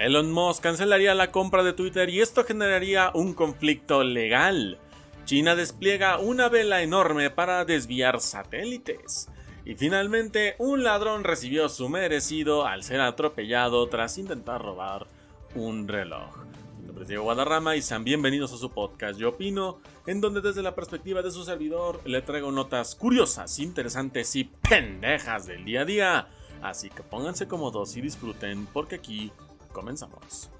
Elon Musk cancelaría la compra de Twitter y esto generaría un conflicto legal. China despliega una vela enorme para desviar satélites. Y finalmente, un ladrón recibió su merecido al ser atropellado tras intentar robar un reloj. Mi nombre es Diego Guadarrama y sean bienvenidos a su podcast Yo Opino, en donde desde la perspectiva de su servidor le traigo notas curiosas, interesantes y pendejas del día a día. Así que pónganse cómodos y disfruten porque aquí Comenzamos.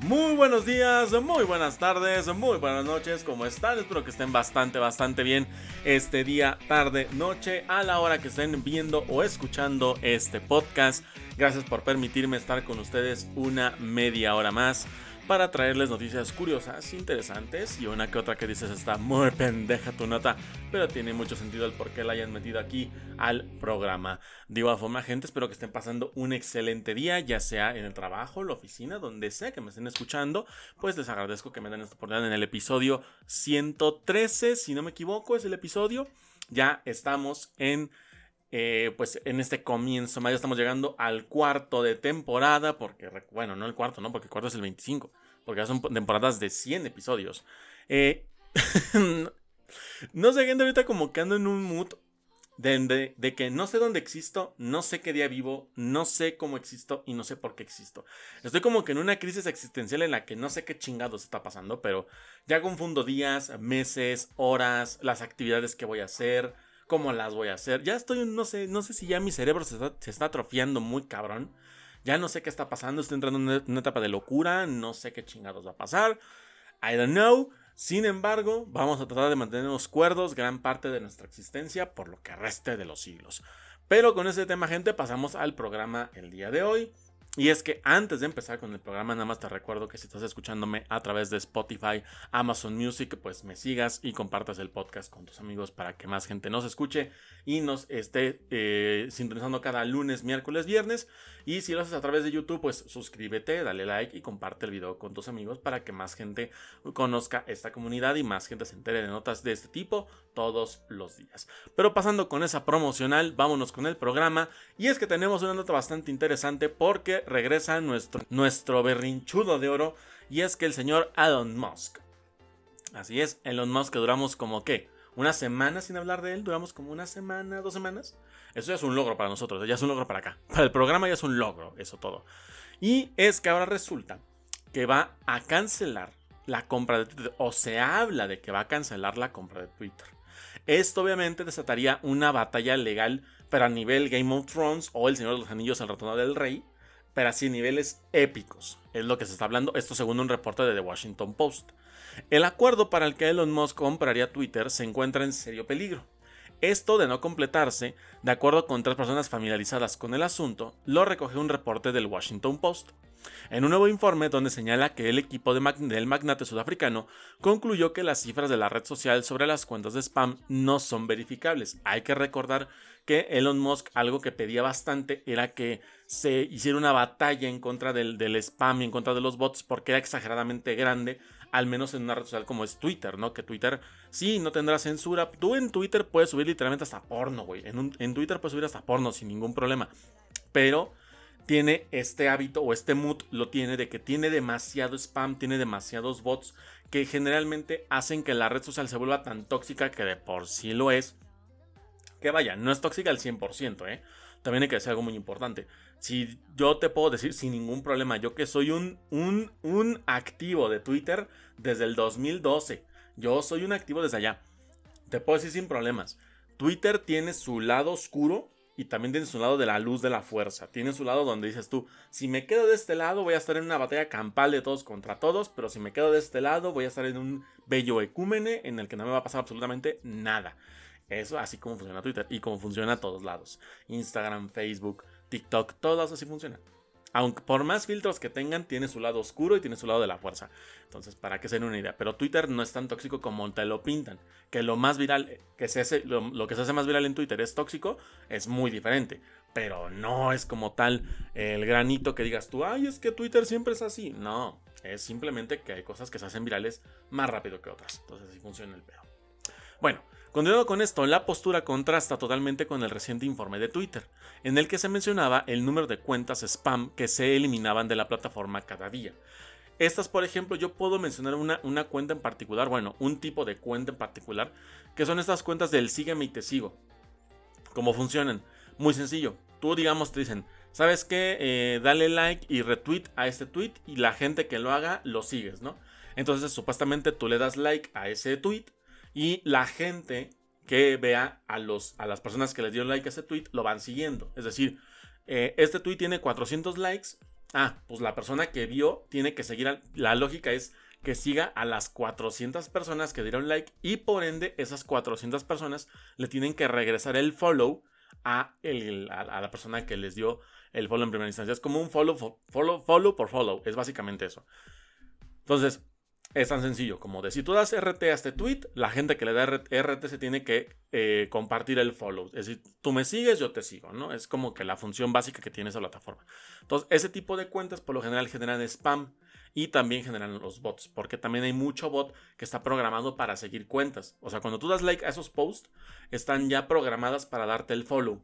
Muy buenos días, muy buenas tardes, muy buenas noches, ¿cómo están? Espero que estén bastante, bastante bien este día, tarde, noche, a la hora que estén viendo o escuchando este podcast. Gracias por permitirme estar con ustedes una media hora más para traerles noticias curiosas, interesantes y una que otra que dices está muy pendeja tu nota, pero tiene mucho sentido el por qué la hayan metido aquí al programa. Digo a forma gente, espero que estén pasando un excelente día, ya sea en el trabajo, la oficina, donde sea que me estén escuchando, pues les agradezco que me den esta oportunidad en el episodio 113, si no me equivoco, es el episodio. Ya estamos en eh, pues en este comienzo, ya estamos llegando al cuarto de temporada, porque, bueno, no el cuarto, ¿no? Porque el cuarto es el 25, porque ya son temporadas de 100 episodios. Eh, no sé, gente, ahorita como que ando en un mood de, de, que no sé dónde existo, no sé qué día vivo, no sé cómo existo y no sé por qué existo. Estoy como que en una crisis existencial en la que no sé qué chingados está pasando, pero ya confundo días, meses, horas, las actividades que voy a hacer cómo las voy a hacer. Ya estoy, no sé, no sé si ya mi cerebro se está, atrofiando muy cabrón. Ya no sé qué está pasando, estoy entrando en una, etapa de locura, no sé qué chingados va a pasar. I don't know. Sin embargo, vamos a tratar de mantenernos cuerdos gran parte de nuestra existencia por lo que reste de los siglos. Pero con ese tema, gente, pasamos al programa el día de hoy. Y es que antes de empezar con el programa, nada más te recuerdo que si estás escuchándome a través de Spotify, Amazon Music, pues me sigas y compartas el podcast con tus amigos para que más gente nos escuche y nos esté eh, sintonizando cada lunes, miércoles, viernes. Y si lo haces a través de YouTube, pues suscríbete, dale like y comparte el video con tus amigos para que más gente conozca esta comunidad y más gente se entere de notas de este tipo todos los días. Pero pasando con esa promocional, vámonos con el programa. Y es que tenemos una nota bastante interesante porque regresa nuestro, nuestro berrinchudo de oro y es que el señor Elon Musk. Así es, Elon Musk que duramos como que una semana sin hablar de él, duramos como una semana, dos semanas. Eso ya es un logro para nosotros, ya es un logro para acá. Para el programa ya es un logro, eso todo. Y es que ahora resulta que va a cancelar la compra de Twitter, o se habla de que va a cancelar la compra de Twitter. Esto obviamente desataría una batalla legal, pero a nivel Game of Thrones o El Señor de los Anillos, el Retorno del Rey, pero así niveles épicos. Es lo que se está hablando, esto según un reporte de The Washington Post. El acuerdo para el que Elon Musk compraría Twitter se encuentra en serio peligro. Esto de no completarse, de acuerdo con tres personas familiarizadas con el asunto, lo recoge un reporte del Washington Post. En un nuevo informe donde señala que el equipo del magnate sudafricano concluyó que las cifras de la red social sobre las cuentas de spam no son verificables. Hay que recordar que Elon Musk algo que pedía bastante era que se hiciera una batalla en contra del, spam y en contra de los bots porque era exageradamente grande, al menos en una red social como es Twitter, ¿no? Que Twitter sí no tendrá censura. Tú en Twitter puedes subir literalmente hasta porno, güey. En, Twitter puedes subir hasta porno sin ningún problema. Pero tiene este hábito o este mood lo tiene de que tiene demasiado spam, tiene demasiados bots que generalmente hacen que la red social se vuelva tan tóxica que de por sí lo es que vaya, no es tóxica al 100%, ¿eh? También hay que decir algo muy importante. Si yo te puedo decir sin ningún problema, yo que soy un, un, un activo de Twitter desde el 2012, yo soy un activo desde allá, te puedo decir sin problemas. Twitter tiene su lado oscuro y también tiene su lado de la luz de la fuerza. Tiene su lado donde dices tú, si me quedo de este lado voy a estar en una batalla campal de todos contra todos, pero si me quedo de este lado voy a estar en un bello ecúmene en el que no me va a pasar absolutamente nada. Eso así como funciona Twitter y como funciona a todos lados. Instagram, Facebook, TikTok, todos así funcionan. Aunque por más filtros que tengan, tiene su lado oscuro y tiene su lado de la fuerza. Entonces, para que se den una idea. Pero Twitter no es tan tóxico como te lo pintan. Que lo más viral, que se hace, lo, que se hace más viral en Twitter es tóxico, es muy diferente. Pero no es como tal el granito que digas tú, ay, es que Twitter siempre es así. No, es simplemente que hay cosas que se hacen virales más rápido que otras. Entonces, así funciona el pedo. Bueno, Continuando con esto, la postura contrasta totalmente con el reciente informe de Twitter, en el que se mencionaba el número de cuentas spam que se eliminaban de la plataforma cada día. Estas, por ejemplo, yo puedo mencionar una, cuenta en particular, bueno, un tipo de cuenta en particular, que son estas cuentas del sígueme y te sigo. ¿Cómo funcionan? Muy sencillo. Tú, digamos, te dicen, ¿sabes qué? Eh, dale like y retweet a este tweet y la gente que lo haga lo sigues, ¿no? Entonces, supuestamente tú le das like a ese tweet y la gente que vea a, los, a las personas que les dieron like a ese tweet lo van siguiendo. Es decir, eh, este tweet tiene 400 likes. Ah, pues la persona que vio tiene que seguir. la lógica es que siga a las 400 personas que dieron like y por ende esas 400 personas le tienen que regresar el follow a, el, a, la persona que les dio el follow en primera instancia. Es como un follow, follow, follow por follow. Es básicamente eso. Entonces, es tan sencillo como de si tú das RT a este tweet, la gente que le da RT se tiene que eh, compartir el follow. Es decir, tú me sigues, yo te sigo, ¿no? Es como que la función básica que tiene esa plataforma. Entonces, ese tipo de cuentas por lo general generan spam y también generan los bots, porque también hay mucho bot que está programado para seguir cuentas. O sea, cuando tú das like a esos posts, están ya programadas para darte el follow.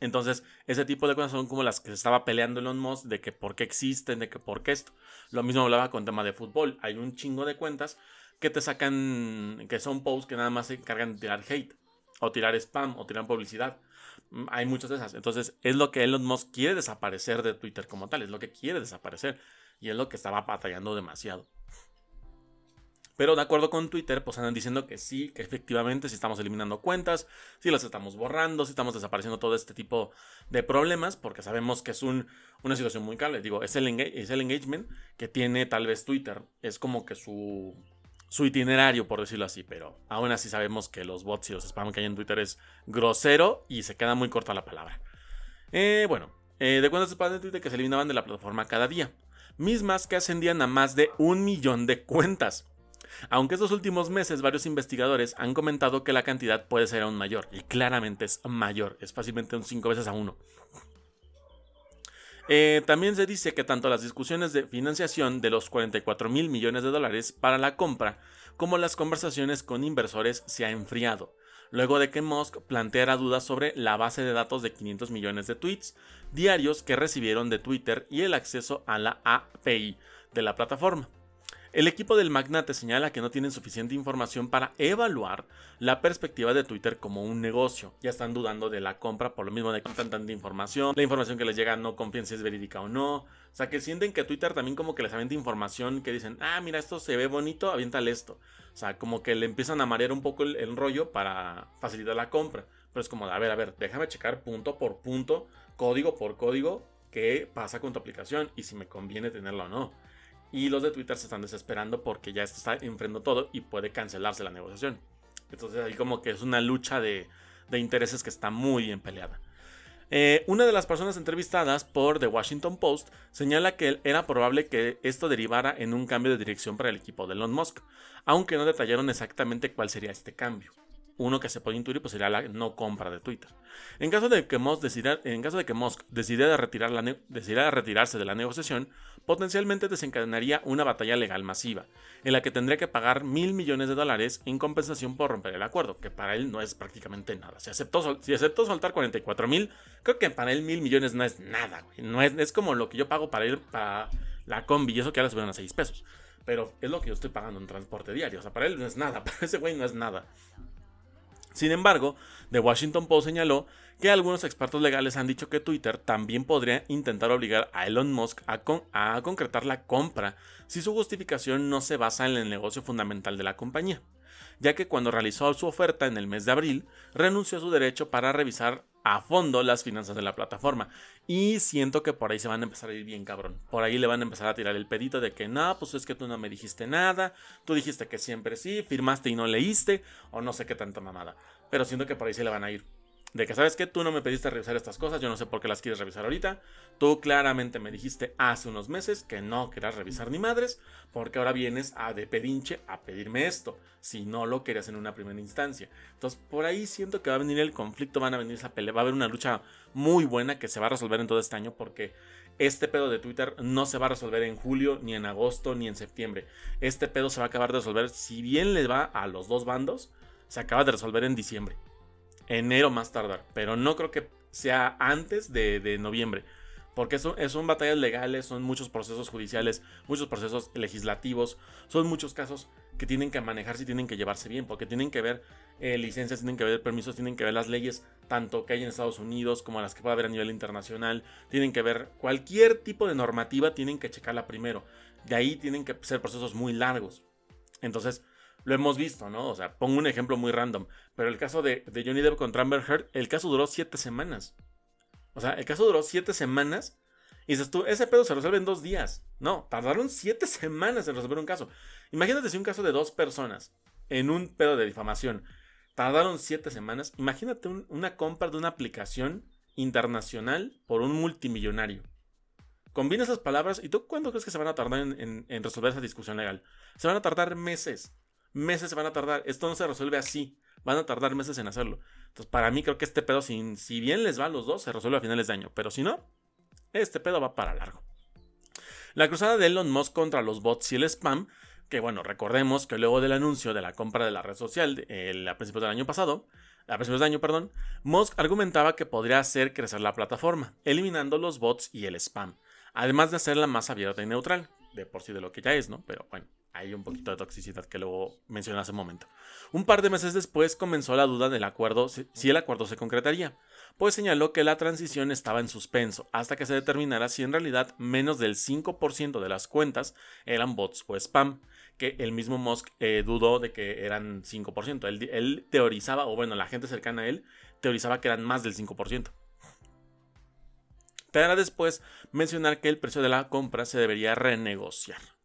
Entonces, ese tipo de cosas son como las que se estaba peleando Elon Musk de que por qué existen, de que por qué esto. Lo mismo hablaba con tema de fútbol. Hay un chingo de cuentas que te sacan, que son posts que nada más se encargan de tirar hate, o tirar spam, o tirar publicidad. Mm, hay muchas de esas. Entonces, es lo que Elon Musk quiere desaparecer de Twitter como tal, es lo que quiere desaparecer. Y es lo que estaba batallando demasiado. Pero de acuerdo con Twitter, pues andan diciendo que sí, que efectivamente si estamos eliminando cuentas, si las estamos borrando, si estamos desapareciendo todo este tipo de problemas, porque sabemos que es un, una situación muy clara. Digo, es el, engagement que tiene tal vez Twitter. Es como que su, su itinerario, por decirlo así, pero aún así sabemos que los bots y los spam que hay en Twitter es grosero y se queda muy corta la palabra. Eh, bueno, eh, de cuentas spam de Twitter que se eliminaban de la plataforma cada día, mismas que ascendían a más de un millón de cuentas. Aunque estos últimos meses varios investigadores han comentado que la cantidad puede ser aún mayor, y claramente es mayor, es fácilmente un 5 veces a 1. Eh, también se dice que tanto las discusiones de financiación de los 44 mil millones de dólares para la compra como las conversaciones con inversores se ha enfriado, luego de que Musk planteara dudas sobre la base de datos de 500 millones de tweets diarios que recibieron de Twitter y el acceso a la API de la plataforma. El equipo del magnate señala que no tienen suficiente información para evaluar la perspectiva de Twitter como un negocio. Ya están dudando de la compra por lo mismo de que tanta información. La información que les llega no confían si es verídica o no. O sea, que sienten que Twitter también como que les avienta información que dicen, ah, mira, esto se ve bonito, aviéntale esto. O sea, como que le empiezan a marear un poco el, rollo para facilitar la compra. Pero es como, a ver, a ver, déjame checar punto por punto, código por código, qué pasa con tu aplicación y si me conviene tenerlo o no. Y los de Twitter se están desesperando porque ya está enfrentando todo y puede cancelarse la negociación. Entonces ahí como que es una lucha de, intereses que está muy bien peleada. Eh, una de las personas entrevistadas por The Washington Post señala que era probable que esto derivara en un cambio de dirección para el equipo de Elon Musk, aunque no detallaron exactamente cuál sería este cambio uno que se puede intuir pues sería la no compra de Twitter. En caso de que Musk decidiera, en caso de que Musk decidiera, retirar la decidiera retirarse de la negociación, potencialmente desencadenaría una batalla legal masiva, en la que tendría que pagar mil millones de dólares en compensación por romper el acuerdo, que para él no es prácticamente nada. Si aceptó, si aceptó soltar 44 mil, creo que para él mil millones no es nada, No es, es como lo que yo pago para ir para la combi, y eso que ahora subieron a 6 pesos. Pero es lo que yo estoy pagando en transporte diario. O sea, para él no es nada. Para ese güey no es nada. Sin embargo, The Washington Post señaló que algunos expertos legales han dicho que Twitter también podría intentar obligar a Elon Musk a, concretar la compra si su justificación no se basa en el negocio fundamental de la compañía, ya que cuando realizó su oferta en el mes de abril, renunció a su derecho para revisar a fondo las finanzas de la plataforma. Y siento que por ahí se van a empezar a ir bien cabrón. Por ahí le van a empezar a tirar el pedito de que no, pues es que tú no me dijiste nada, tú dijiste que siempre sí, firmaste y no leíste, o no sé qué tanta mamada. Pero siento que por ahí se le van a ir de que sabes que tú no me pediste revisar estas cosas, yo no sé por qué las quieres revisar ahorita. Tú claramente me dijiste hace unos meses que no querías revisar ni madres, porque ahora vienes a de pedinche a pedirme esto, si no lo querías en una primera instancia. Entonces, por ahí siento que va a venir el conflicto, van a venir esa pelea, va a haber una lucha muy buena que se va a resolver en todo este año porque este pedo de Twitter no se va a resolver en julio, ni en agosto, ni en septiembre. Este pedo se va a acabar de resolver si bien le va a los dos bandos se acaba de resolver en diciembre. Enero más tardar. Pero no creo que sea antes de, noviembre. Porque son, son, batallas legales, son muchos procesos judiciales, muchos procesos legislativos, son muchos casos que tienen que manejarse y tienen que llevarse bien, porque tienen que ver eh, licencias, tienen que ver permisos, tienen que ver las leyes, tanto que hay en Estados Unidos como las que pueda haber a nivel internacional, tienen que ver cualquier tipo de normativa, tienen que checarla primero. De ahí tienen que ser procesos muy largos. Entonces, lo hemos visto, ¿no? O sea, pongo un ejemplo muy random, pero el caso de, Johnny Depp contra Amber Heard, el caso duró siete semanas. O sea, el caso duró siete semanas y dices tú, ese pedo se resuelve en dos días. No, tardaron siete semanas en resolver un caso. Imagínate si un caso de dos personas en un pedo de difamación tardaron siete semanas. Imagínate una compra de una aplicación internacional por un multimillonario. Combina esas palabras y tú cuándo crees que se van a tardar en resolver esa discusión legal? Se van a tardar meses meses se van a tardar. Esto no se resuelve así. Van a tardar meses en hacerlo. Entonces, para mí creo que este pedo, si, si bien les va a los dos, se resuelve a finales de año. Pero si no, este pedo va para largo. La cruzada de Elon Musk contra los bots y el spam, que bueno, recordemos que luego del anuncio de la compra de la red social a principios del año pasado, a principios de año, perdón, Musk argumentaba que podría hacer crecer la plataforma, eliminando los bots y el spam, además de hacerla más abierta y neutral, de por sí de lo que ya es, ¿no? Pero bueno, hay un poquito de toxicidad que luego mencioné hace un momento. Un par de meses después comenzó la duda del acuerdo, si el acuerdo se concretaría, pues señaló que la transición estaba en suspenso hasta que se determinara si en realidad menos del 5% de las cuentas eran bots o spam, que el mismo Musk eh, dudó de que eran 5%. Él, él teorizaba, o bueno, la gente cercana a él teorizaba que eran más del 5%. Para después mencionar que el precio de la compra se debería renegociar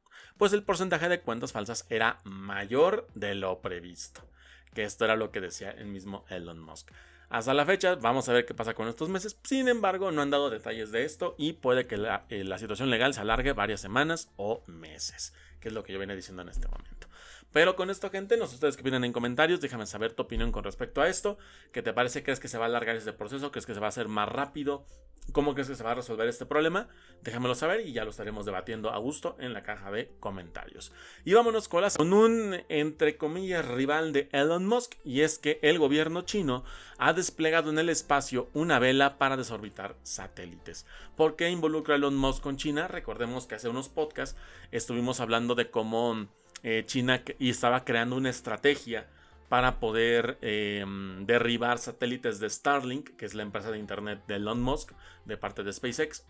pues el porcentaje de cuentas falsas era mayor de lo previsto. Que esto era lo que decía el mismo Elon Musk. Hasta la fecha, vamos a ver qué pasa con estos meses. Sin embargo, no han dado detalles de esto y puede que la, eh, la situación legal se alargue varias semanas o meses, que es lo que yo venía diciendo en este momento. Pero con esto, gente, no sé ustedes que vienen en comentarios, déjame saber tu opinión con respecto a esto. ¿Qué te parece? ¿Crees que se va a alargar este proceso? ¿Crees que se va a hacer más rápido? ¿Cómo crees que se va a resolver este problema? Déjamelo saber y ya lo estaremos debatiendo a gusto en la caja de comentarios. Y vámonos con, con un, entre comillas, rival de Elon Musk, y es que el gobierno chino ha desplegado en el espacio una vela para desorbitar satélites. ¿Por qué involucra Elon Musk con China? Recordemos que hace unos podcasts estuvimos hablando de cómo eh, China y estaba creando una estrategia para poder em, derribar satélites de Starlink, que es la empresa de internet de Elon Musk, de parte de SpaceX,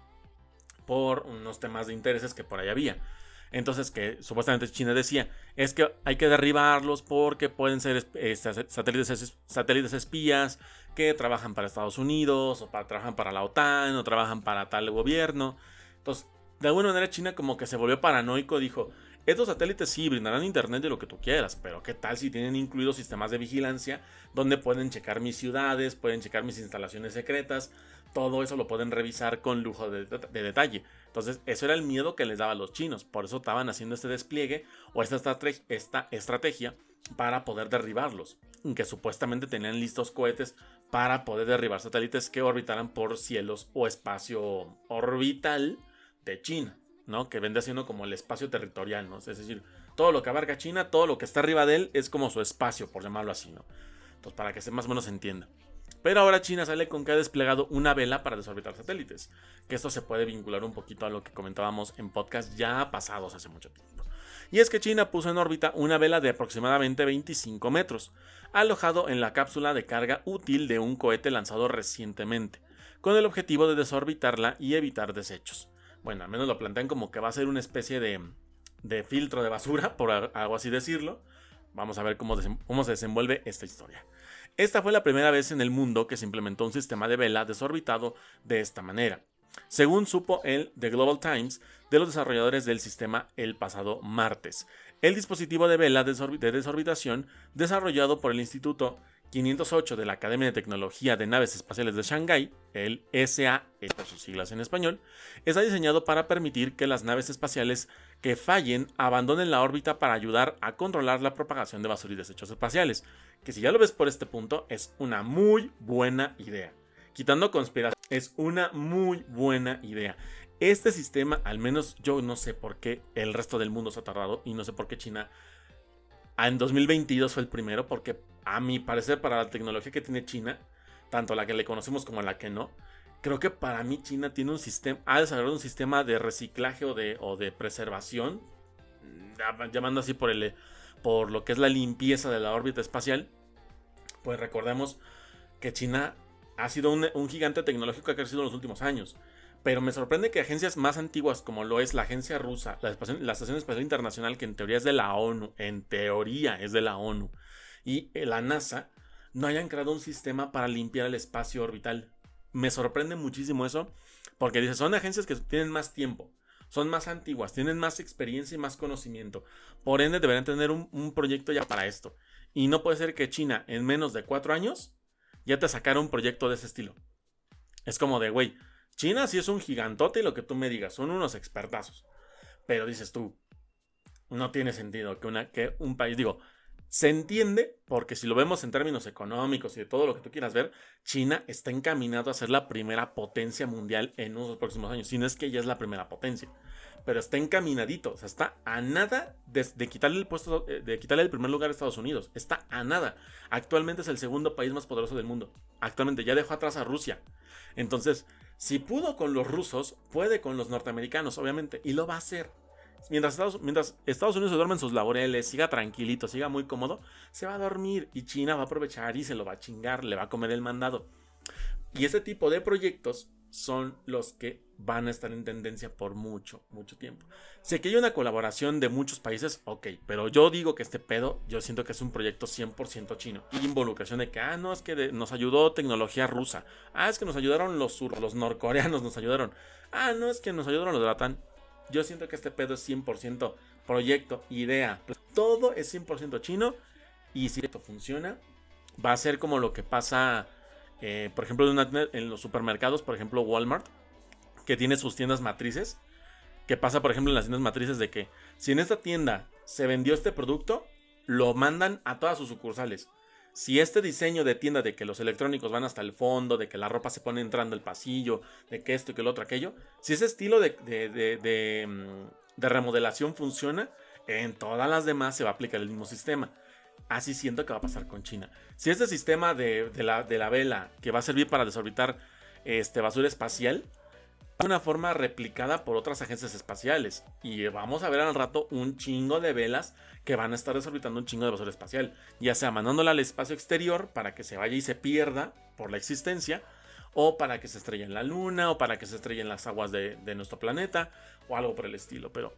por unos temas de intereses que por ahí había. Entonces, que supuestamente China decía, es que hay que derribarlos porque pueden ser satélites, satélites espías que trabajan para Estados Unidos, o trabajan para la OTAN, o trabajan para tal gobierno. Entonces, de alguna manera China como que se volvió paranoico, dijo, estos satélites sí brindarán internet de lo que tú quieras, pero ¿qué tal si tienen incluidos sistemas de vigilancia donde pueden checar mis ciudades, pueden checar mis instalaciones secretas? Todo eso lo pueden revisar con lujo de, detalle. Entonces, eso era el miedo que les daba a los chinos. Por eso estaban haciendo este despliegue o esta, esta estrategia para poder derribarlos. Que supuestamente tenían listos cohetes para poder derribar satélites que orbitaran por cielos o espacio orbital de China. ¿No? Que vende siendo como el espacio territorial, ¿no? Es decir, todo lo que abarca China, todo lo que está arriba de él es como su espacio, por llamarlo así, ¿no? Entonces, para que se más o menos entienda. Pero ahora China sale con que ha desplegado una vela para desorbitar satélites. Que esto se puede vincular un poquito a lo que comentábamos en podcast ya pasados hace mucho tiempo. Y es que China puso en órbita una vela de aproximadamente 25 metros, alojado en la cápsula de carga útil de un cohete lanzado recientemente, con el objetivo de desorbitarla y evitar desechos bueno, al menos lo plantean como que va a ser una especie de, de filtro de basura, por algo así decirlo. Vamos a ver cómo, cómo se desenvuelve esta historia. Esta fue la primera vez en el mundo que se implementó un sistema de vela desorbitado de esta manera, según supo el The Global Times de los desarrolladores del sistema el pasado martes. El dispositivo de vela de desorbitación desarrollado por el Instituto 508 de la Academia de Tecnología de Naves Espaciales de Shanghái, el SAE por sus siglas en español, está diseñado para permitir que las naves espaciales que fallen abandonen la órbita para ayudar a controlar la propagación de basura y desechos espaciales, que si ya lo ves por este punto es una muy buena idea. Quitando conspiración, es una muy buena idea. Este sistema, al menos yo no sé por qué el resto del mundo se ha tardado y no sé por qué China en 2022 fue el primero porque a mi parecer para la tecnología que tiene China, tanto la que le conocemos como la que no, creo que para mí China tiene un sistema, ha desarrollado un sistema de reciclaje o de, o de preservación, llamando así por, el, por lo que es la limpieza de la órbita espacial. Pues recordemos que China ha sido un, gigante tecnológico que ha crecido en los últimos años. Pero me sorprende que agencias más antiguas como lo es la agencia rusa, la, Estación Espacial Internacional, que en teoría es de la ONU, en teoría es de la ONU, y la NASA, no hayan creado un sistema para limpiar el espacio orbital. Me sorprende muchísimo eso, porque dice, son agencias que tienen más tiempo, son más antiguas, tienen más experiencia y más conocimiento. Por ende, deberían tener un, un proyecto ya para esto. Y no puede ser que China, en menos de cuatro años, ya te sacara un proyecto de ese estilo. Es como de, güey, China sí es un gigantote y lo que tú me digas, son unos expertazos. Pero dices tú, no tiene sentido que, una, que un país, digo, se entiende porque si lo vemos en términos económicos y de todo lo que tú quieras ver, China está encaminado a ser la primera potencia mundial en unos próximos años, si no es que ya es la primera potencia. Pero está encaminadito, o sea, está a nada de, de, quitarle el puesto, eh, de quitarle el primer lugar a Estados Unidos. Está a nada. Actualmente es el segundo país más poderoso del mundo. Actualmente ya dejó atrás a Rusia. Entonces, si pudo con los rusos, puede con los norteamericanos, obviamente, y lo va a hacer. Mientras Estados, mientras Estados Unidos se duerme en sus laureles, siga tranquilito, siga muy cómodo, se va a dormir y China va a aprovechar y se lo va a chingar, le va a comer el mandado. Y ese tipo de proyectos son los que van a estar en tendencia por mucho, mucho tiempo. Sé que hay una colaboración de muchos países, ok, pero yo digo que este pedo, yo siento que es un proyecto 100% chino. Y involucración de que, ah, no, es que nos ayudó tecnología rusa. Ah, es que nos ayudaron los, los norcoreanos, nos ayudaron. Ah, no, es que nos ayudaron los de la TAN. Yo siento que este pedo es 100% proyecto, idea. Todo es 100% chino. Y si esto funciona, va a ser como lo que pasa eh, por ejemplo, en los supermercados, por ejemplo, Walmart, que tiene sus tiendas matrices. Que pasa, por ejemplo, en las tiendas matrices de que si en esta tienda se vendió este producto, lo mandan a todas sus sucursales. Si este diseño de tienda de que los electrónicos van hasta el fondo, de que la ropa se pone entrando al pasillo, de que esto y que lo otro, aquello, si ese estilo de, de, de, mm, de remodelación funciona, en todas las demás se va a aplicar el mismo sistema. Así siento que va a pasar con China. Si este sistema de, la, de la, vela que va a servir para desorbitar este, basura espacial, va una forma replicada por otras agencias espaciales. Y vamos a ver al rato un chingo de velas que van a estar desorbitando un chingo de basura espacial. Ya sea mandándola al espacio exterior para que se vaya y se pierda por la existencia. O para que se estrelle en la luna, o para que se estrelle en las aguas de, de nuestro planeta, o algo por el estilo. Pero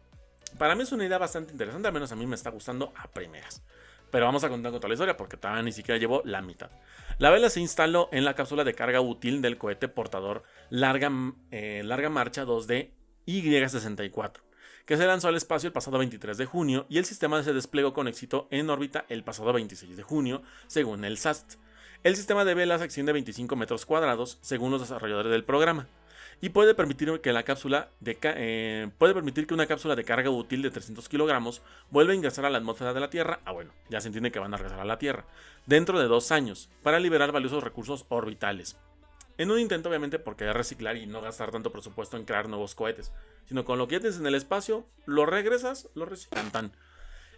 para mí es una idea bastante interesante, al menos a mí me está gustando a primeras. Pero vamos a contar con toda la historia porque todavía ni siquiera llevó la mitad. La vela se instaló en la cápsula de carga útil del cohete portador Larga, eh, larga Marcha 2D Y-64, que se lanzó al espacio el pasado 23 de junio y el sistema se desplegó con éxito en órbita el pasado 26 de junio, según el SAST. El sistema de velas extiende 25 metros cuadrados, según los desarrolladores del programa y puede permitir que la cápsula eh, puede permitir que una cápsula de carga útil de 300 kilogramos vuelva a ingresar a la atmósfera de la Tierra. Ah, bueno, ya se entiende que van a regresar a la Tierra dentro de dos años para liberar valiosos recursos orbitales. En un intento, obviamente, porque reciclar y no gastar tanto presupuesto en crear nuevos cohetes, sino con lo que tienes en el espacio, lo regresas, lo reciclan.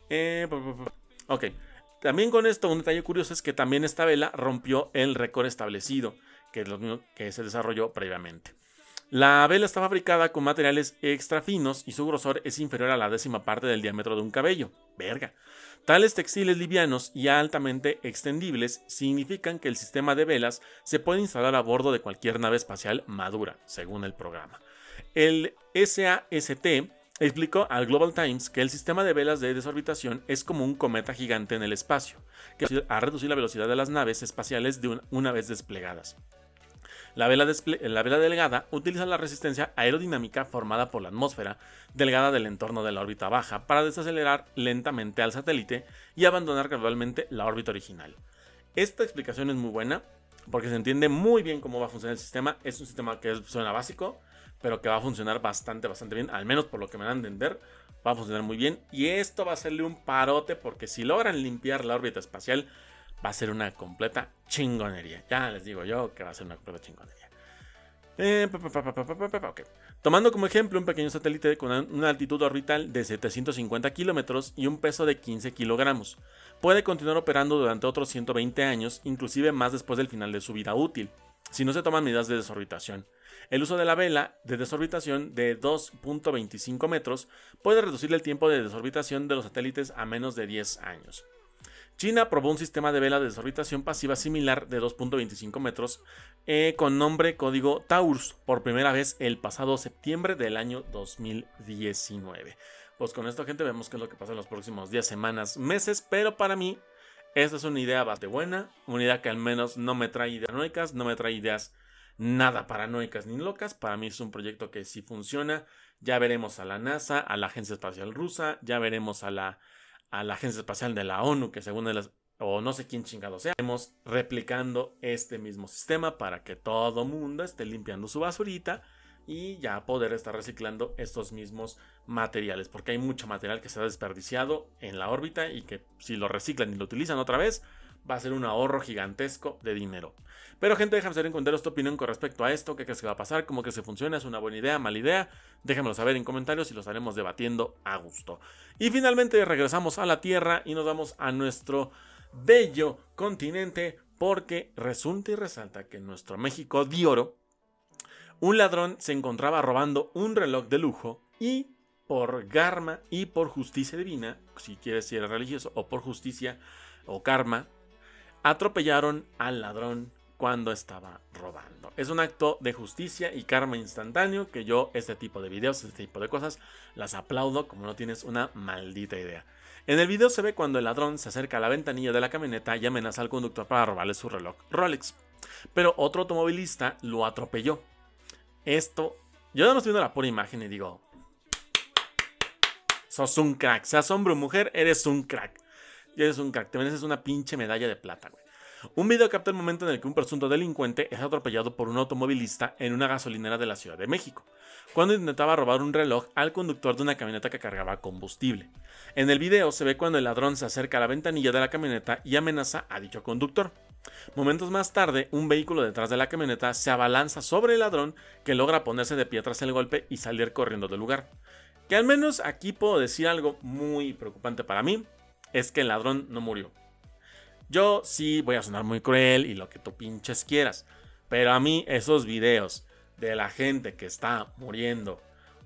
Eh, ok. También con esto, un detalle curioso es que también esta vela rompió el récord establecido, que es lo mismo que se desarrolló previamente. La vela está fabricada con materiales extra finos y su grosor es inferior a la décima parte del diámetro de un cabello. Verga. Tales textiles livianos y altamente extendibles significan que el sistema de velas se puede instalar a bordo de cualquier nave espacial madura, según el programa. El SAST explicó al Global Times que el sistema de velas de desorbitación es como un cometa gigante en el espacio, que a reducir la velocidad de las naves espaciales de una vez desplegadas. La vela, delgada utiliza la resistencia aerodinámica formada por la atmósfera delgada del entorno de la órbita baja para desacelerar lentamente al satélite y abandonar gradualmente la órbita original. Esta explicación es muy buena porque se entiende muy bien cómo va a funcionar el sistema. Es un sistema que suena básico, pero que va a funcionar bastante, bastante bien, al menos por lo que me dan a entender, va a funcionar muy bien. Y esto va a serle un parote porque si logran limpiar la órbita espacial, va a ser una completa chingonería. Ya les digo yo que va a ser una completa chingonería. Tomando como ejemplo un pequeño satélite con una altitud orbital de 750 kilómetros y un peso de 15 kilogramos, puede continuar operando durante otros 120 años, inclusive más después del final de su vida útil, si no se toman medidas de desorbitación. El uso de la vela de desorbitación de 2.25 metros puede reducir el tiempo de desorbitación de los satélites a menos de 10 años. China probó un sistema de vela de desorbitación pasiva similar de 2.25 metros eh, con nombre código Taurus por primera vez el pasado septiembre del año 2019. Pues con esto, gente, vemos qué es lo que pasa en los próximos días, semanas, meses, pero para mí esta es una idea bastante buena, una idea que al menos no me trae ideas paranoicas, no me trae ideas nada paranoicas ni locas. Para mí es un proyecto que sí funciona. Ya veremos a la NASA, a la Agencia Espacial Rusa, ya veremos a la a la Agencia Espacial de la ONU, que según las o no sé quién chingado sea, estamos replicando este mismo sistema para que todo mundo esté limpiando su basurita y ya poder estar reciclando estos mismos materiales, porque hay mucho material que se ha desperdiciado en la órbita y que si lo reciclan y lo utilizan otra vez, va a ser un ahorro gigantesco de dinero. Pero gente, déjame saber en comentarios tu opinión con respecto a esto, qué crees que va a pasar, cómo que se funciona, es una buena idea, mala idea, déjamelo saber en comentarios y lo estaremos debatiendo a gusto. Y finalmente regresamos a la Tierra y nos vamos a nuestro bello continente porque resulta y resalta que en nuestro México de oro, un ladrón se encontraba robando un reloj de lujo y por karma y por justicia divina, si quieres ser religioso, o por justicia o karma, atropellaron al ladrón cuando estaba robando. Es un acto de justicia y karma instantáneo que yo este tipo de videos, este tipo de cosas, las aplaudo como no tienes una maldita idea. En el video se ve cuando el ladrón se acerca a la ventanilla de la camioneta y amenaza al conductor para robarle su reloj Rolex. Pero otro automovilista lo atropelló. Esto, yo no estoy viendo la pura imagen y digo, sos un crack, seas hombre o mujer, eres un crack eres un crack, te una pinche medalla de plata, güey. Un video capta el momento en el que un presunto delincuente es atropellado por un automovilista en una gasolinera de la Ciudad de México, cuando intentaba robar un reloj al conductor de una camioneta que cargaba combustible. En el video se ve cuando el ladrón se acerca a la ventanilla de la camioneta y amenaza a dicho conductor. Momentos más tarde, un vehículo detrás de la camioneta se abalanza sobre el ladrón que logra ponerse de pie tras el golpe y salir corriendo del lugar. Que al menos aquí puedo decir algo muy preocupante para mí, es que el ladrón no murió. Yo sí voy a sonar muy cruel y lo que tú pinches quieras, pero a mí esos videos de la gente que está muriendo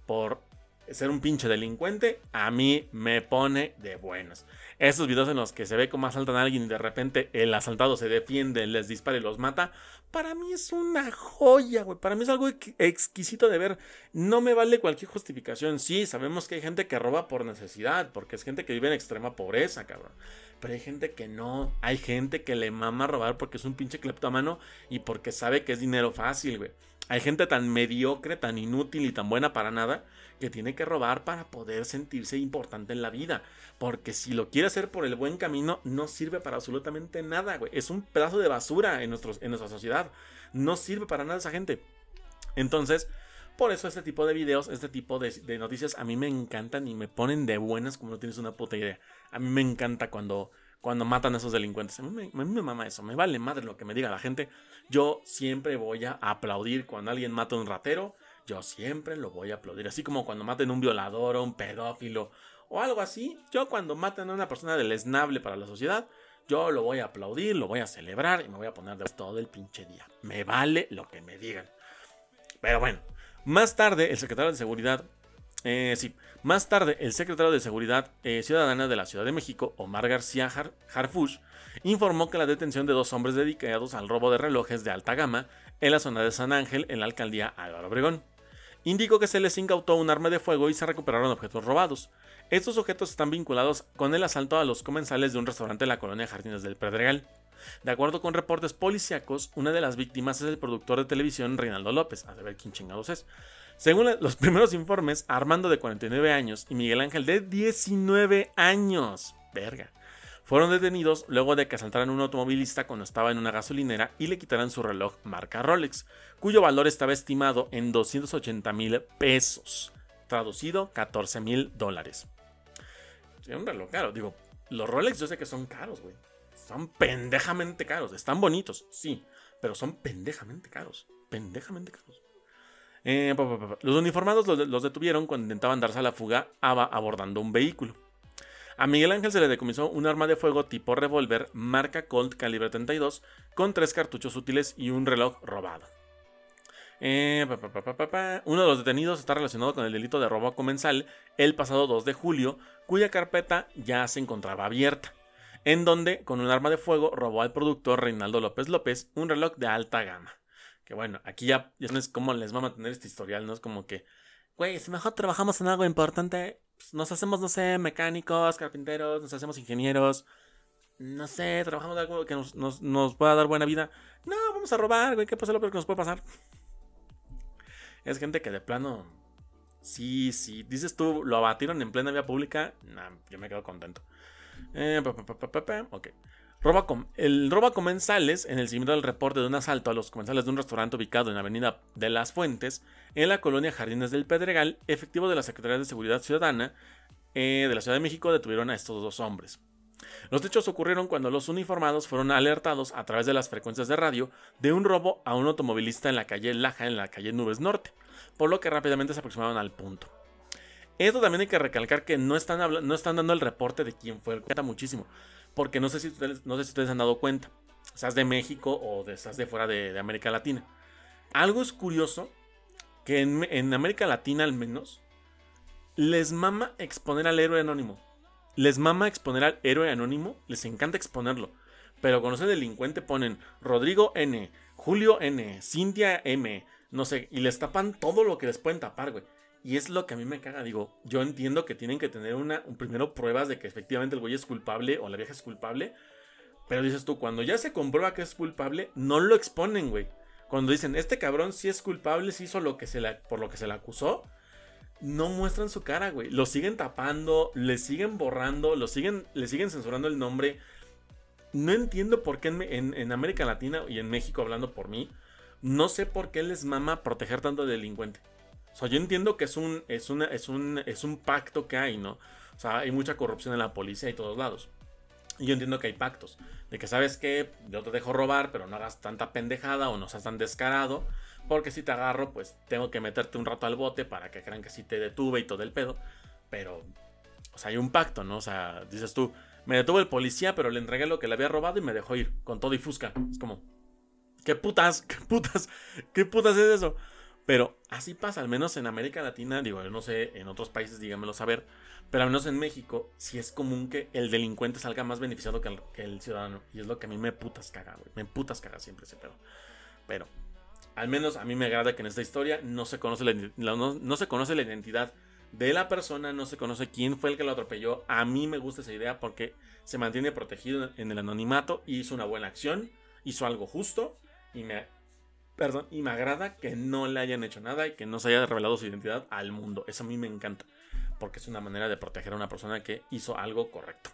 por ser un pinche delincuente, a mí me pone de buenas. Esos videos en los que se ve cómo asaltan a alguien y de repente el asaltado se defiende, les dispara y los mata, para mí es una joya, güey. Para mí es algo exquisito de ver. No me vale cualquier justificación. Sí, sabemos que hay gente que roba por necesidad, porque es gente que vive en extrema pobreza, cabrón. Pero hay gente que no. Hay gente que le mama robar porque es un pinche cleptómano y porque sabe que es dinero fácil, güey. Hay gente tan mediocre, tan inútil y tan buena para nada que tiene que robar para poder sentirse importante en la vida. Porque si lo quiere hacer por el buen camino, no sirve para absolutamente nada, güey. Es un pedazo de basura en, en nuestra sociedad. No sirve para nada esa gente. Entonces, por eso este tipo de videos, este tipo de, noticias a mí me encantan y me ponen de buenas como no tienes una puta idea. A mí me encanta cuando, cuando matan a esos delincuentes. A mí, me, a mí me mama eso. Me vale madre lo que me diga la gente. Yo siempre voy a aplaudir cuando alguien mata a un ratero yo siempre lo voy a aplaudir. Así como cuando maten a un violador o un pedófilo o algo así, yo cuando maten a una persona deleznable para la sociedad, yo lo voy a aplaudir, lo voy a celebrar y me voy a poner de todo el pinche día. Me vale lo que me digan. Pero bueno, más tarde el secretario de Seguridad, eh, sí, más tarde el secretario de Seguridad eh, Ciudadana de la Ciudad de México, Omar García Harfush, informó que la detención de dos hombres dedicados al robo de relojes de alta gama en la zona de San Ángel, en la alcaldía Álvaro Obregón indicó que se les incautó un arma de fuego y se recuperaron objetos robados. Estos objetos están vinculados con el asalto a los comensales de un restaurante en la colonia Jardines del Pedregal. De acuerdo con reportes policíacos, una de las víctimas es el productor de televisión Reinaldo López, a ver quién chingados es. Según los primeros informes, Armando de 49 años y Miguel Ángel de 19 años. Verga fueron detenidos luego de que asaltaran a un automovilista cuando estaba en una gasolinera y le quitaran su reloj marca Rolex, cuyo valor estaba estimado en 280 mil pesos, traducido 14 mil dólares. Es un reloj caro, digo, los Rolex yo sé que son caros, güey. Son pendejamente caros, están bonitos, sí, pero son pendejamente caros, pendejamente caros. Eh, los uniformados los detuvieron cuando intentaban darse a la fuga abordando un vehículo. A Miguel Ángel se le decomisó un arma de fuego tipo revólver marca Colt calibre 32 con tres cartuchos útiles y un reloj robado. Eh, Uno de los detenidos está relacionado con el delito de robo comensal el pasado 2 de julio, cuya carpeta ya se encontraba abierta, en donde con un arma de fuego robó al productor Reinaldo López López un reloj de alta gama. Que bueno, aquí ya, ya no es como les va a mantener este historial, no es como que, güey, si mejor trabajamos en algo importante, pues, nos hacemos, no sé, mecánicos, carpinteros, nos hacemos ingenieros, no sé, trabajamos en algo que nos, nos, pueda dar buena vida. No, vamos a robar, güey, ¿qué pasa lo peor que nos puede pasar? Es gente que de plano, sí, sí, dices tú, lo abatieron en plena vía pública, nah, yo me quedo contento. Eh, ok el robo comensales en el seguimiento del reporte de un asalto a los comensales de un restaurante ubicado en la avenida de las Fuentes, en la colonia Jardines del Pedregal, efectivos de la Secretaría de Seguridad Ciudadana eh, de la Ciudad de México detuvieron a estos dos hombres. Los hechos ocurrieron cuando los uniformados fueron alertados a través de las frecuencias de radio de un robo a un automovilista en la calle Laja, en la calle Nubes Norte, por lo que rápidamente se aproximaron al punto. Esto también hay que recalcar que no están, no están dando el reporte de quién fue el cuenta muchísimo. Porque no sé si ustedes, no sé si ustedes han dado cuenta. Seas de México o de, de fuera de, América Latina. Algo es curioso que en, América Latina al menos les mama exponer al héroe anónimo. Les mama exponer al héroe anónimo. Les encanta exponerlo. Pero cuando se delincuente ponen Rodrigo N, Julio N, Cintia M, no sé, y les tapan todo lo que les pueden tapar, güey. Y es lo que a mí me caga. Digo, yo entiendo que tienen que tener una, primero pruebas de que efectivamente el güey es culpable o la vieja es culpable. Pero dices tú, cuando ya se comprueba que es culpable, no lo exponen, güey. Cuando dicen, este cabrón sí es culpable, sí hizo lo que se le, por lo que se le acusó, no muestran su cara, güey. Lo siguen tapando, le siguen borrando, lo siguen, le siguen censurando el nombre. No entiendo por qué en, en América Latina y en México, hablando por mí, no sé por qué les mama proteger tanto delincuente. O sea, yo entiendo que es un, es, una, es, un, es un pacto que hay, ¿no? O sea, hay mucha corrupción en la policía y todos lados. Y yo entiendo que hay pactos. De que, ¿sabes qué? Yo te dejo robar, pero no hagas tanta pendejada o no seas tan descarado. Porque si te agarro, pues tengo que meterte un rato al bote para que crean que sí te detuve y todo el pedo. Pero, o sea, hay un pacto, ¿no? O sea, dices tú, me detuvo el policía, pero le entregué lo que le había robado y me dejó ir, con todo y fusca. Es como, ¿qué putas? ¿Qué putas? ¿Qué putas es eso? Pero así pasa, al menos en América Latina, digo, no sé, en otros países díganmelo saber, pero al menos en México sí es común que el delincuente salga más beneficiado que el, ciudadano. Y es lo que a mí me putas caga, güey. Me putas caga siempre ese pedo. Pero, al menos a mí me agrada que en esta historia no se conoce la, no, se conoce la identidad de la persona, no se conoce quién fue el que lo atropelló. A mí me gusta esa idea porque se mantiene protegido en el anonimato y hizo una buena acción, hizo algo justo y me Perdón, y me agrada que no le hayan hecho nada y que no se haya revelado su identidad al mundo. Eso a mí me encanta, porque es una manera de proteger a una persona que hizo algo correcto.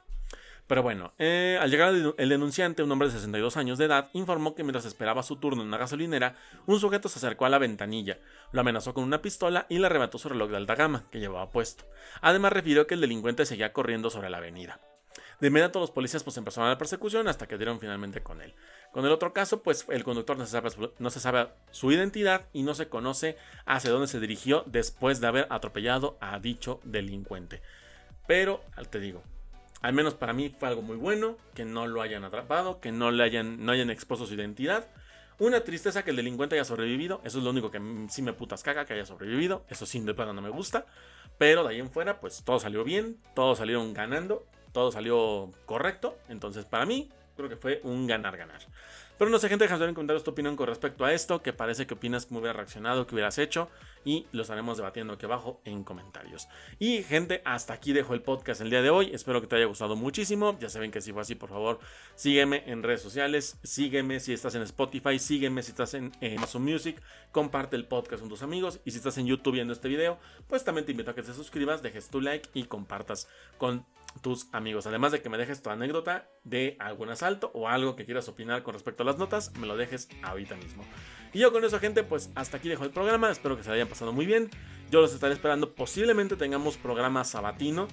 Pero bueno, eh, al llegar el denunciante, un hombre de 62 años de edad, informó que mientras esperaba su turno en una gasolinera, un sujeto se acercó a la ventanilla, lo amenazó con una pistola y le arrebató su reloj de alta gama que llevaba puesto. Además refirió que el delincuente seguía corriendo sobre la avenida. De inmediato los policías pues empezaron la persecución hasta que dieron finalmente con él. Con el otro caso, pues el conductor no se, sabe, no se sabe su identidad y no se conoce hacia dónde se dirigió después de haber atropellado a dicho delincuente. Pero, te digo, al menos para mí fue algo muy bueno, que no lo hayan atrapado, que no le hayan, no hayan expuesto su identidad. Una tristeza que el delincuente haya sobrevivido, eso es lo único que sí me putas caga, que haya sobrevivido, eso sí de plano no me gusta. Pero de ahí en fuera, pues todo salió bien, todos salieron ganando todo salió correcto. Entonces, para mí, creo que fue un ganar-ganar. Pero no sé, gente, déjame en comentarios tu opinión con respecto a esto. ¿Qué parece? ¿Qué opinas? ¿Cómo hubieras reaccionado? ¿Qué hubieras hecho? Y lo estaremos debatiendo aquí abajo en comentarios. Y, gente, hasta aquí dejo el podcast el día de hoy. Espero que te haya gustado muchísimo. Ya saben que si fue así, por favor, sígueme en redes sociales. Sígueme si estás en Spotify. Sígueme si estás en Amazon Music. Comparte el podcast con tus amigos. Y si estás en YouTube viendo este video, pues también te invito a que te suscribas, dejes tu like y compartas con tus amigos. Además de que me dejes tu anécdota de algún asalto o algo que quieras opinar con respecto a las notas, me lo dejes ahorita mismo. Y yo con eso, gente, pues hasta aquí dejo el programa. Espero que se hayan pasado muy bien. Yo los estaré esperando. Posiblemente tengamos programa sabatino.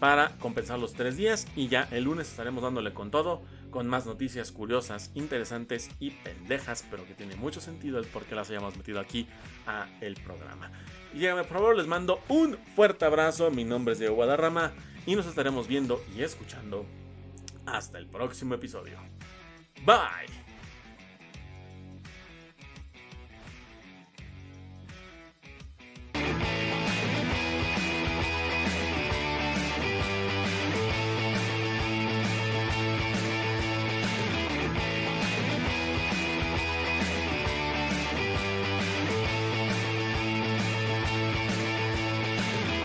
para compensar los tres días y ya el lunes estaremos dándole con todo, con más noticias curiosas, interesantes y pendejas, pero que tiene mucho sentido el por qué las hayamos metido aquí a el programa. Y ya por favor les mando un fuerte abrazo, mi nombre es Diego Guadarrama y nos estaremos viendo y escuchando hasta el próximo episodio. Bye.